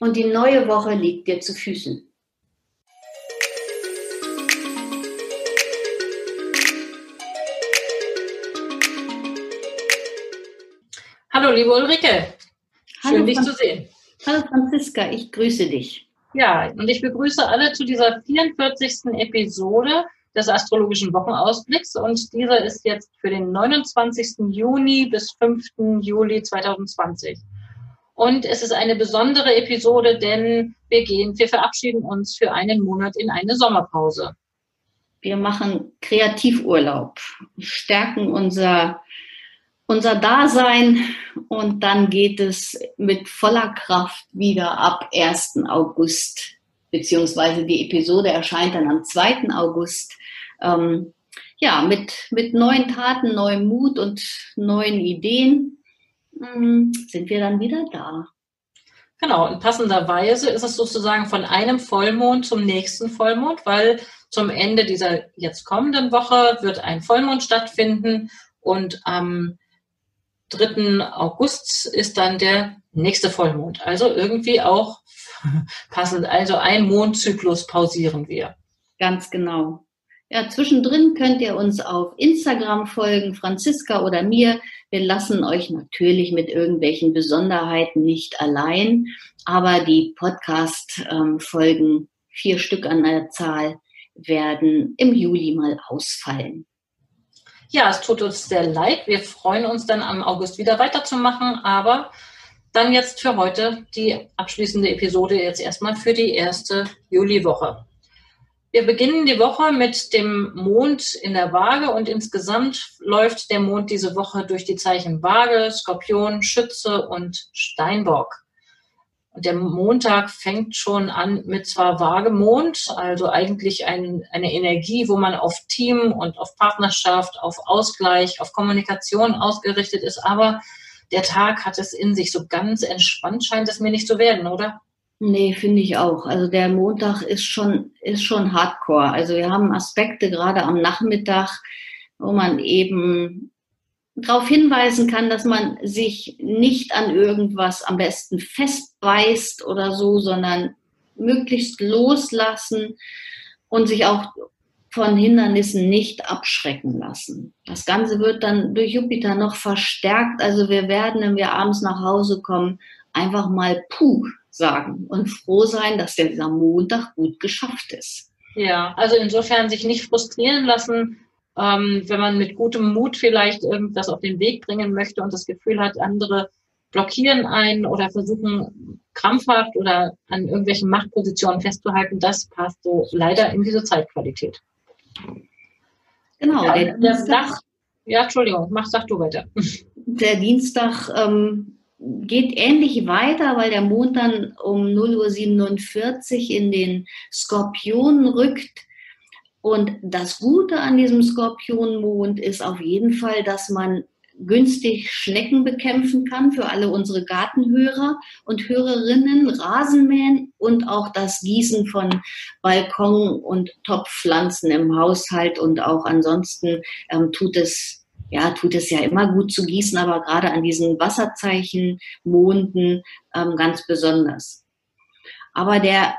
Und die neue Woche liegt dir zu Füßen. Hallo, liebe Ulrike. Schön, Hallo, dich zu sehen. Hallo, Franziska. Ich grüße dich. Ja, und ich begrüße alle zu dieser 44. Episode des astrologischen Wochenausblicks. Und dieser ist jetzt für den 29. Juni bis 5. Juli 2020. Und es ist eine besondere Episode, denn wir gehen, wir verabschieden uns für einen Monat in eine Sommerpause. Wir machen Kreativurlaub, stärken unser unser Dasein und dann geht es mit voller Kraft wieder ab 1. August, beziehungsweise die Episode erscheint dann am 2. August. Ähm, ja, mit, mit neuen Taten, neuem Mut und neuen Ideen sind wir dann wieder da. Genau, und passenderweise ist es sozusagen von einem Vollmond zum nächsten Vollmond, weil zum Ende dieser jetzt kommenden Woche wird ein Vollmond stattfinden und am 3. August ist dann der nächste Vollmond. Also irgendwie auch passend. Also ein Mondzyklus pausieren wir. Ganz genau. Ja, zwischendrin könnt ihr uns auf Instagram folgen, Franziska oder mir. Wir lassen euch natürlich mit irgendwelchen Besonderheiten nicht allein, aber die Podcast-Folgen, vier Stück an der Zahl, werden im Juli mal ausfallen. Ja, es tut uns sehr leid. Wir freuen uns dann am August wieder weiterzumachen, aber dann jetzt für heute die abschließende Episode jetzt erstmal für die erste Juliwoche. Wir beginnen die Woche mit dem Mond in der Waage und insgesamt läuft der Mond diese Woche durch die Zeichen Waage, Skorpion, Schütze und Steinbock. Und der Montag fängt schon an mit zwar Waagemond, also eigentlich ein, eine Energie, wo man auf Team und auf Partnerschaft, auf Ausgleich, auf Kommunikation ausgerichtet ist, aber der Tag hat es in sich. So ganz entspannt scheint es mir nicht zu werden, oder? Nee, finde ich auch. Also der Montag ist schon, ist schon hardcore. Also wir haben Aspekte gerade am Nachmittag, wo man eben darauf hinweisen kann, dass man sich nicht an irgendwas am besten festbeißt oder so, sondern möglichst loslassen und sich auch von Hindernissen nicht abschrecken lassen. Das Ganze wird dann durch Jupiter noch verstärkt. Also wir werden, wenn wir abends nach Hause kommen, einfach mal Puh sagen und froh sein, dass dieser Montag gut geschafft ist. Ja, also insofern sich nicht frustrieren lassen, ähm, wenn man mit gutem Mut vielleicht irgendwas auf den Weg bringen möchte und das Gefühl hat, andere blockieren einen oder versuchen krampfhaft oder an irgendwelchen Machtpositionen festzuhalten, das passt so leider in diese Zeitqualität. Genau. Ja, der, der Dach, ja, Entschuldigung, mach, sag du weiter. Der Dienstag ähm, geht ähnlich weiter, weil der Mond dann um 0.47 Uhr in den Skorpion rückt. Und das Gute an diesem Skorpionmond ist auf jeden Fall, dass man günstig Schnecken bekämpfen kann für alle unsere Gartenhörer und Hörerinnen, Rasenmähen und auch das Gießen von Balkon- und Topfpflanzen im Haushalt und auch ansonsten ähm, tut es ja, tut es ja immer gut zu gießen, aber gerade an diesen Wasserzeichen, Monden ähm, ganz besonders. Aber der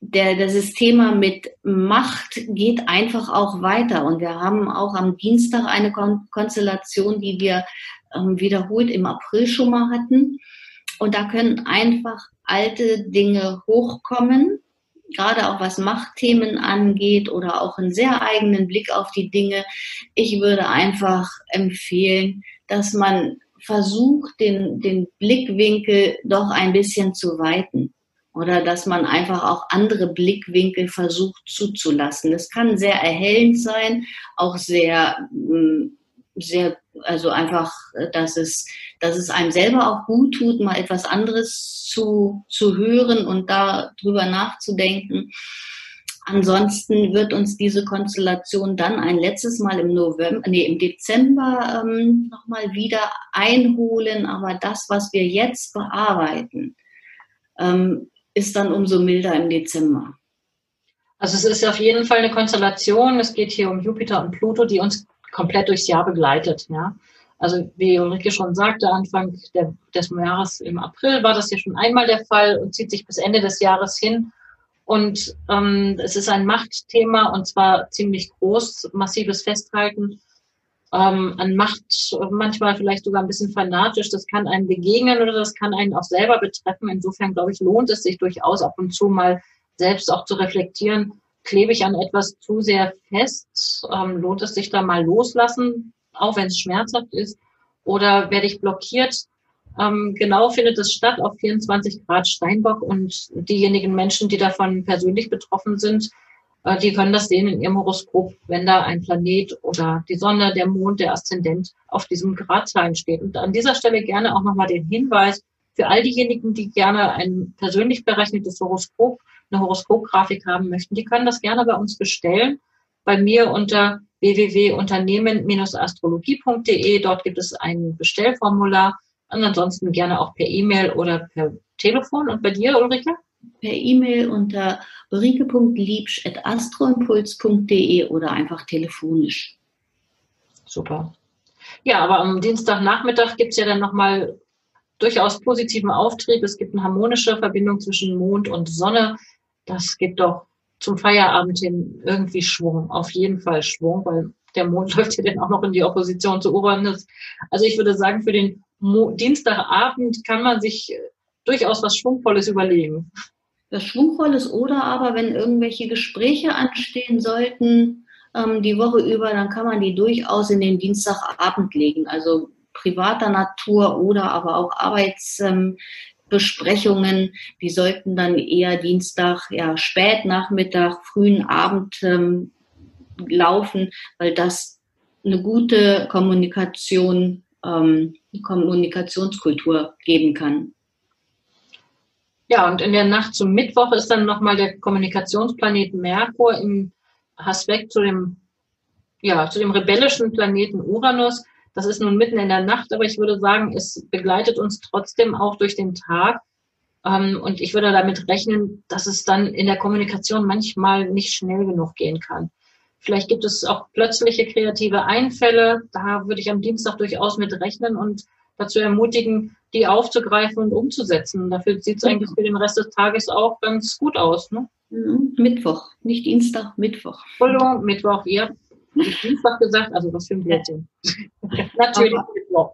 der, das Thema mit Macht geht einfach auch weiter. Und wir haben auch am Dienstag eine Kon Konstellation, die wir ähm, wiederholt im April schon mal hatten. Und da können einfach alte Dinge hochkommen, gerade auch was Machtthemen angeht oder auch einen sehr eigenen Blick auf die Dinge. Ich würde einfach empfehlen, dass man versucht, den, den Blickwinkel doch ein bisschen zu weiten oder dass man einfach auch andere Blickwinkel versucht zuzulassen. Das kann sehr erhellend sein, auch sehr, mm, sehr Also einfach, dass es, dass es einem selber auch gut tut, mal etwas anderes zu, zu hören und darüber nachzudenken. Ansonsten wird uns diese Konstellation dann ein letztes Mal im November, nee, im Dezember ähm, nochmal wieder einholen. Aber das, was wir jetzt bearbeiten, ähm, ist dann umso milder im Dezember. Also es ist auf jeden Fall eine Konstellation. Es geht hier um Jupiter und Pluto, die uns komplett durchs Jahr begleitet. Ja. Also wie Ulrike schon sagte, Anfang der, des Jahres im April war das ja schon einmal der Fall und zieht sich bis Ende des Jahres hin. Und ähm, es ist ein Machtthema und zwar ziemlich groß, massives Festhalten ähm, an Macht, manchmal vielleicht sogar ein bisschen fanatisch. Das kann einen begegnen oder das kann einen auch selber betreffen. Insofern, glaube ich, lohnt es sich durchaus ab und zu mal selbst auch zu reflektieren, klebe ich an etwas zu sehr fest? Ähm, lohnt es sich da mal loslassen, auch wenn es schmerzhaft ist? Oder werde ich blockiert ähm, genau findet es statt auf 24 Grad Steinbock und diejenigen Menschen, die davon persönlich betroffen sind, äh, die können das sehen in ihrem Horoskop, wenn da ein Planet oder die Sonne, der Mond, der Aszendent auf diesem Gradzahlen steht. Und an dieser Stelle gerne auch nochmal den Hinweis für all diejenigen, die gerne ein persönlich berechnetes Horoskop, eine Horoskopgrafik haben möchten, die können das gerne bei uns bestellen. Bei mir unter www.unternehmen-astrologie.de. Dort gibt es ein Bestellformular und ansonsten gerne auch per E-Mail oder per Telefon. Und bei dir, Ulrike? Per E-Mail unter ulrike.liebsch.astroimpuls.de oder einfach telefonisch. Super. Ja, aber am Dienstagnachmittag gibt es ja dann nochmal durchaus positiven Auftrieb. Es gibt eine harmonische Verbindung zwischen Mond und Sonne. Das gibt doch zum Feierabend hin irgendwie Schwung, auf jeden Fall Schwung, weil der Mond läuft ja dann auch noch in die Opposition zu Uranus. Also ich würde sagen, für den Mo Dienstagabend kann man sich äh, durchaus was Schwungvolles überlegen. Was Schwungvolles oder aber, wenn irgendwelche Gespräche anstehen sollten, ähm, die Woche über, dann kann man die durchaus in den Dienstagabend legen. Also privater Natur oder aber auch Arbeitsbesprechungen, ähm, die sollten dann eher Dienstag, ja, Spätnachmittag, frühen Abend ähm, laufen, weil das eine gute Kommunikation ähm, Kommunikationskultur geben kann. Ja, und in der Nacht zum Mittwoch ist dann nochmal der Kommunikationsplanet Merkur im Aspekt zu dem, ja, zu dem rebellischen Planeten Uranus. Das ist nun mitten in der Nacht, aber ich würde sagen, es begleitet uns trotzdem auch durch den Tag. Ähm, und ich würde damit rechnen, dass es dann in der Kommunikation manchmal nicht schnell genug gehen kann. Vielleicht gibt es auch plötzliche kreative Einfälle. Da würde ich am Dienstag durchaus mit rechnen und dazu ermutigen, die aufzugreifen und umzusetzen. Dafür sieht es mhm. eigentlich für den Rest des Tages auch ganz gut aus. Ne? Mhm. Mittwoch, nicht Dienstag, Mittwoch. Entschuldigung, Mittwoch, ja. Ich Dienstag gesagt, also was für ein Blödsinn. Natürlich aber.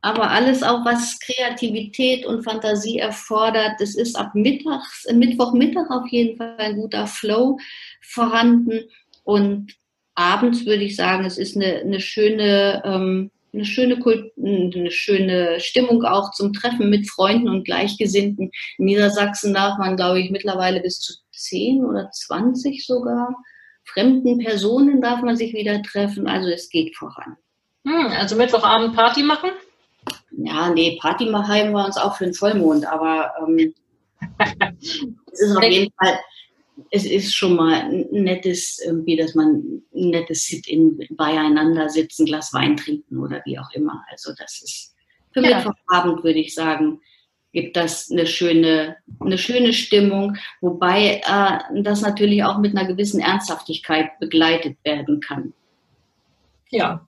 Aber alles auch, was Kreativität und Fantasie erfordert, das ist ab Mittags, Mittwochmittag auf jeden Fall ein guter Flow vorhanden. Und abends würde ich sagen, es ist eine, eine schöne, ähm, eine schöne, Kult eine schöne Stimmung auch zum Treffen mit Freunden und Gleichgesinnten. In Niedersachsen darf man, glaube ich, mittlerweile bis zu zehn oder zwanzig sogar fremden Personen darf man sich wieder treffen. Also es geht voran. Hm, also Mittwochabend Party machen? Ja, nee, Party machen wir uns auch für den Vollmond, aber ähm, es ist auf jeden Fall es ist schon mal ein nettes, irgendwie, dass man ein nettes Sit-in beieinander sitzen, Glas Wein trinken oder wie auch immer. Also das ist für ja. Mittwochabend, würde ich sagen, gibt das eine schöne, eine schöne Stimmung, wobei äh, das natürlich auch mit einer gewissen Ernsthaftigkeit begleitet werden kann. Ja.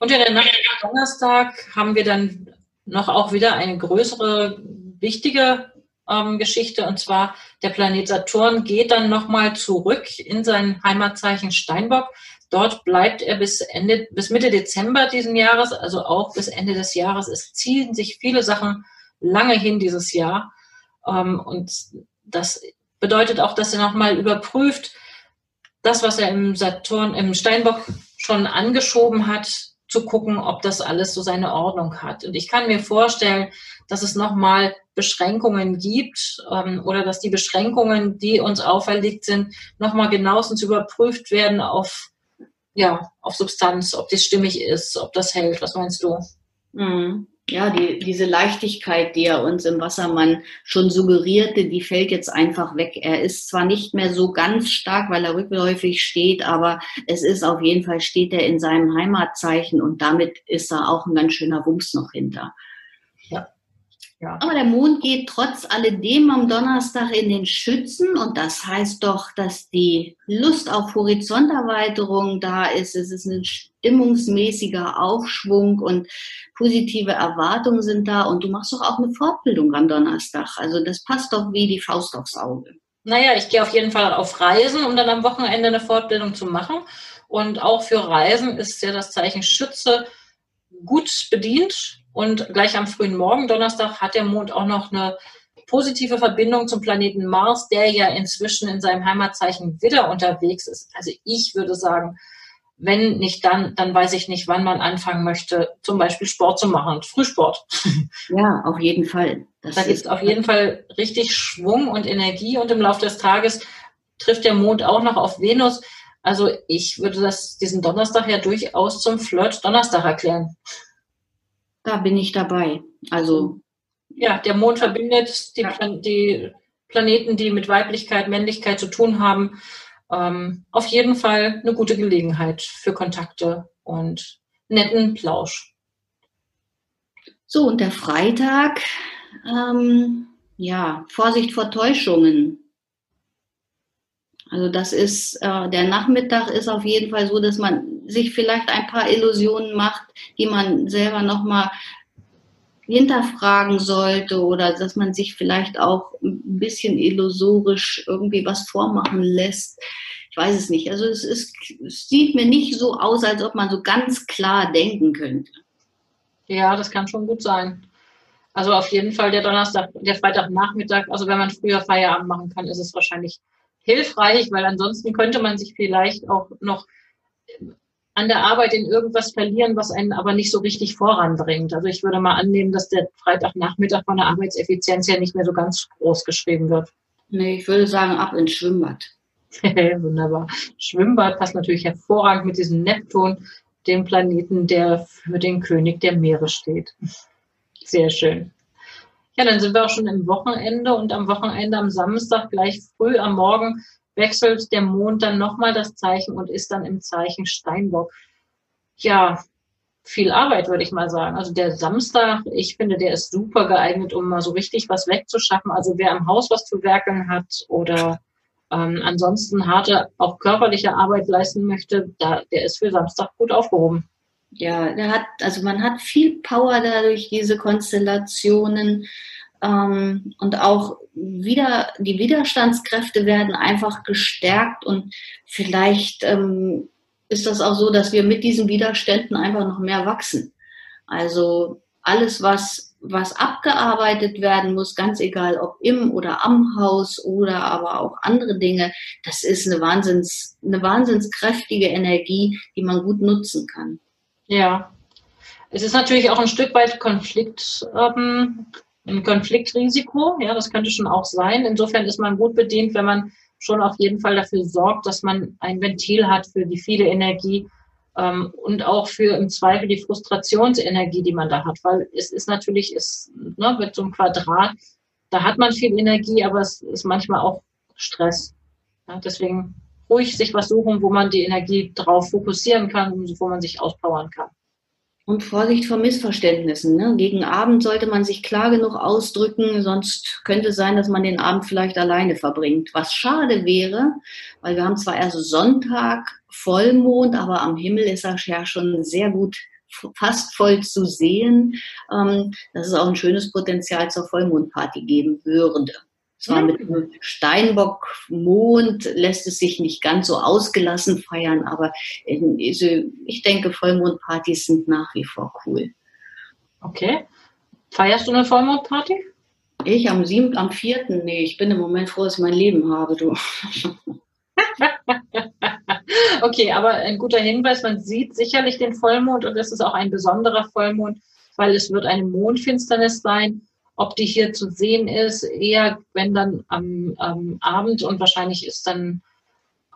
Und in der Nacht am Donnerstag haben wir dann noch auch wieder eine größere, wichtige ähm, Geschichte. Und zwar der Planet Saturn geht dann nochmal zurück in sein Heimatzeichen Steinbock. Dort bleibt er bis Ende, bis Mitte Dezember diesen Jahres, also auch bis Ende des Jahres. Es ziehen sich viele Sachen lange hin dieses Jahr. Ähm, und das bedeutet auch, dass er nochmal überprüft, das, was er im Saturn, im Steinbock schon angeschoben hat, zu gucken, ob das alles so seine Ordnung hat. Und ich kann mir vorstellen, dass es nochmal Beschränkungen gibt ähm, oder dass die Beschränkungen, die uns auferlegt sind, nochmal genauestens überprüft werden auf ja, auf Substanz, ob das stimmig ist, ob das hält. Was meinst du? Mhm. Ja, die, diese Leichtigkeit, die er uns im Wassermann schon suggerierte, die fällt jetzt einfach weg. Er ist zwar nicht mehr so ganz stark, weil er rückläufig steht, aber es ist auf jeden Fall, steht er in seinem Heimatzeichen und damit ist da auch ein ganz schöner Wumms noch hinter. Ja. Aber der Mond geht trotz alledem am Donnerstag in den Schützen und das heißt doch, dass die Lust auf Horizonterweiterung da ist. Es ist ein stimmungsmäßiger Aufschwung und positive Erwartungen sind da und du machst doch auch eine Fortbildung am Donnerstag. Also das passt doch wie die Faust aufs Auge. Naja, ich gehe auf jeden Fall auf Reisen, um dann am Wochenende eine Fortbildung zu machen. Und auch für Reisen ist ja das Zeichen Schütze gut bedient und gleich am frühen Morgen, Donnerstag, hat der Mond auch noch eine positive Verbindung zum Planeten Mars, der ja inzwischen in seinem Heimatzeichen wieder unterwegs ist. Also ich würde sagen, wenn nicht dann, dann weiß ich nicht, wann man anfangen möchte, zum Beispiel Sport zu machen, Frühsport. Ja, auf jeden Fall. Das da gibt auf jeden Fall richtig Schwung und Energie und im Laufe des Tages trifft der Mond auch noch auf Venus. Also ich würde das diesen Donnerstag ja durchaus zum Flirt Donnerstag erklären da bin ich dabei. Also ja, der Mond verbindet die, Plan die Planeten, die mit Weiblichkeit, Männlichkeit zu tun haben. Ähm, auf jeden Fall eine gute Gelegenheit für Kontakte und netten Plausch. So, und der Freitag, ähm, ja, Vorsicht vor Täuschungen. Also das ist, äh, der Nachmittag ist auf jeden Fall so, dass man sich vielleicht ein paar Illusionen macht, die man selber nochmal hinterfragen sollte oder dass man sich vielleicht auch ein bisschen illusorisch irgendwie was vormachen lässt. Ich weiß es nicht. Also es, ist, es sieht mir nicht so aus, als ob man so ganz klar denken könnte. Ja, das kann schon gut sein. Also auf jeden Fall der Donnerstag, der Freitagnachmittag, also wenn man früher Feierabend machen kann, ist es wahrscheinlich hilfreich, weil ansonsten könnte man sich vielleicht auch noch an der Arbeit in irgendwas verlieren, was einen aber nicht so richtig voranbringt. Also ich würde mal annehmen, dass der Freitagnachmittag von der Arbeitseffizienz ja nicht mehr so ganz groß geschrieben wird. Nee, ich würde sagen, ab ins Schwimmbad. Wunderbar. Schwimmbad passt natürlich hervorragend mit diesem Neptun, dem Planeten, der für den König der Meere steht. Sehr schön. Ja, dann sind wir auch schon im Wochenende und am Wochenende am Samstag gleich früh am Morgen wechselt der Mond dann nochmal das Zeichen und ist dann im Zeichen Steinbock. Ja, viel Arbeit, würde ich mal sagen. Also der Samstag, ich finde, der ist super geeignet, um mal so richtig was wegzuschaffen. Also wer am Haus was zu werkeln hat oder ähm, ansonsten harte, auch körperliche Arbeit leisten möchte, da, der ist für Samstag gut aufgehoben. Ja, der hat, also man hat viel Power dadurch, diese Konstellationen. Ähm, und auch wieder, die Widerstandskräfte werden einfach gestärkt und vielleicht ähm, ist das auch so, dass wir mit diesen Widerständen einfach noch mehr wachsen. Also alles, was, was abgearbeitet werden muss, ganz egal ob im oder am Haus oder aber auch andere Dinge, das ist eine wahnsinns, eine wahnsinnskräftige Energie, die man gut nutzen kann. Ja. Es ist natürlich auch ein Stück weit Konflikt, ähm, ein Konfliktrisiko. Ja, das könnte schon auch sein. Insofern ist man gut bedient, wenn man schon auf jeden Fall dafür sorgt, dass man ein Ventil hat für die viele Energie ähm, und auch für im Zweifel die Frustrationsenergie, die man da hat. Weil es ist natürlich, ist, ne, mit so einem Quadrat, da hat man viel Energie, aber es ist manchmal auch Stress. Ja, deswegen ruhig sich was suchen, wo man die Energie drauf fokussieren kann, wo man sich auspowern kann. Und Vorsicht vor Missverständnissen. Ne? Gegen Abend sollte man sich klar genug ausdrücken, sonst könnte es sein, dass man den Abend vielleicht alleine verbringt. Was schade wäre, weil wir haben zwar erst Sonntag Vollmond, aber am Himmel ist er ja schon sehr gut fast voll zu sehen, ähm, dass es auch ein schönes Potenzial zur Vollmondparty geben würde. Zwar mit dem Steinbock-Mond lässt es sich nicht ganz so ausgelassen feiern, aber ich denke, Vollmondpartys sind nach wie vor cool. Okay. Feierst du eine Vollmondparty? Ich am siebten, am vierten, nee, ich bin im Moment froh, dass ich mein Leben habe, du. okay, aber ein guter Hinweis, man sieht sicherlich den Vollmond und es ist auch ein besonderer Vollmond, weil es wird eine Mondfinsternis sein ob die hier zu sehen ist, eher wenn dann am, am Abend und wahrscheinlich ist dann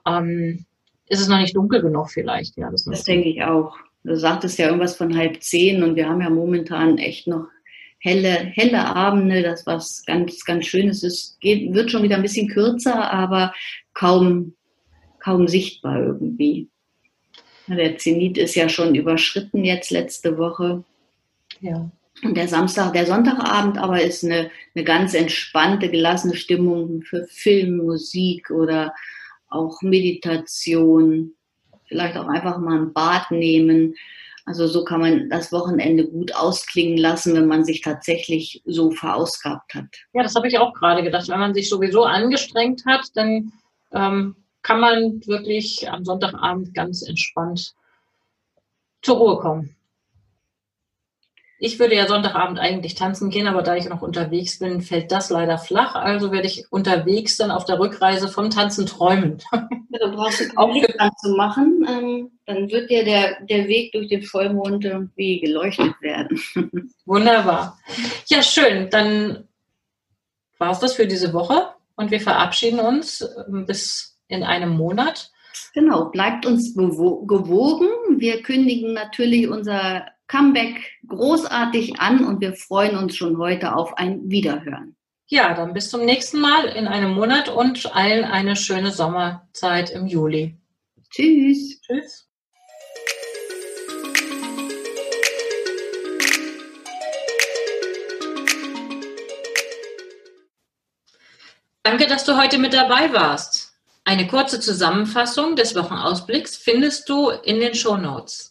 ähm, ist es noch nicht dunkel genug vielleicht. Ja, das, das denke ich auch. Du sagtest ja irgendwas von halb zehn und wir haben ja momentan echt noch helle, helle Abende, das was ganz, ganz Schönes ist. Geht, wird schon wieder ein bisschen kürzer, aber kaum, kaum sichtbar irgendwie. Der Zenit ist ja schon überschritten jetzt letzte Woche. Ja. Und der Samstag, der Sonntagabend aber ist eine, eine ganz entspannte, gelassene Stimmung für Film, Musik oder auch Meditation. Vielleicht auch einfach mal ein Bad nehmen. Also so kann man das Wochenende gut ausklingen lassen, wenn man sich tatsächlich so verausgabt hat. Ja, das habe ich auch gerade gedacht. Wenn man sich sowieso angestrengt hat, dann ähm, kann man wirklich am Sonntagabend ganz entspannt zur Ruhe kommen. Ich würde ja Sonntagabend eigentlich tanzen gehen, aber da ich noch unterwegs bin, fällt das leider flach. Also werde ich unterwegs dann auf der Rückreise vom Tanzen träumen. Ja, dann brauchst du auch Licht zu machen. Ähm, dann wird dir der, der Weg durch den Vollmond irgendwie geleuchtet werden. Wunderbar. Ja, schön. Dann war es das für diese Woche und wir verabschieden uns ähm, bis in einem Monat. Genau, bleibt uns gewogen. Wir kündigen natürlich unser Comeback großartig an und wir freuen uns schon heute auf ein Wiederhören. Ja, dann bis zum nächsten Mal in einem Monat und allen eine schöne Sommerzeit im Juli. Tschüss. Tschüss. Danke, dass du heute mit dabei warst. Eine kurze Zusammenfassung des Wochenausblicks findest du in den Show Notes.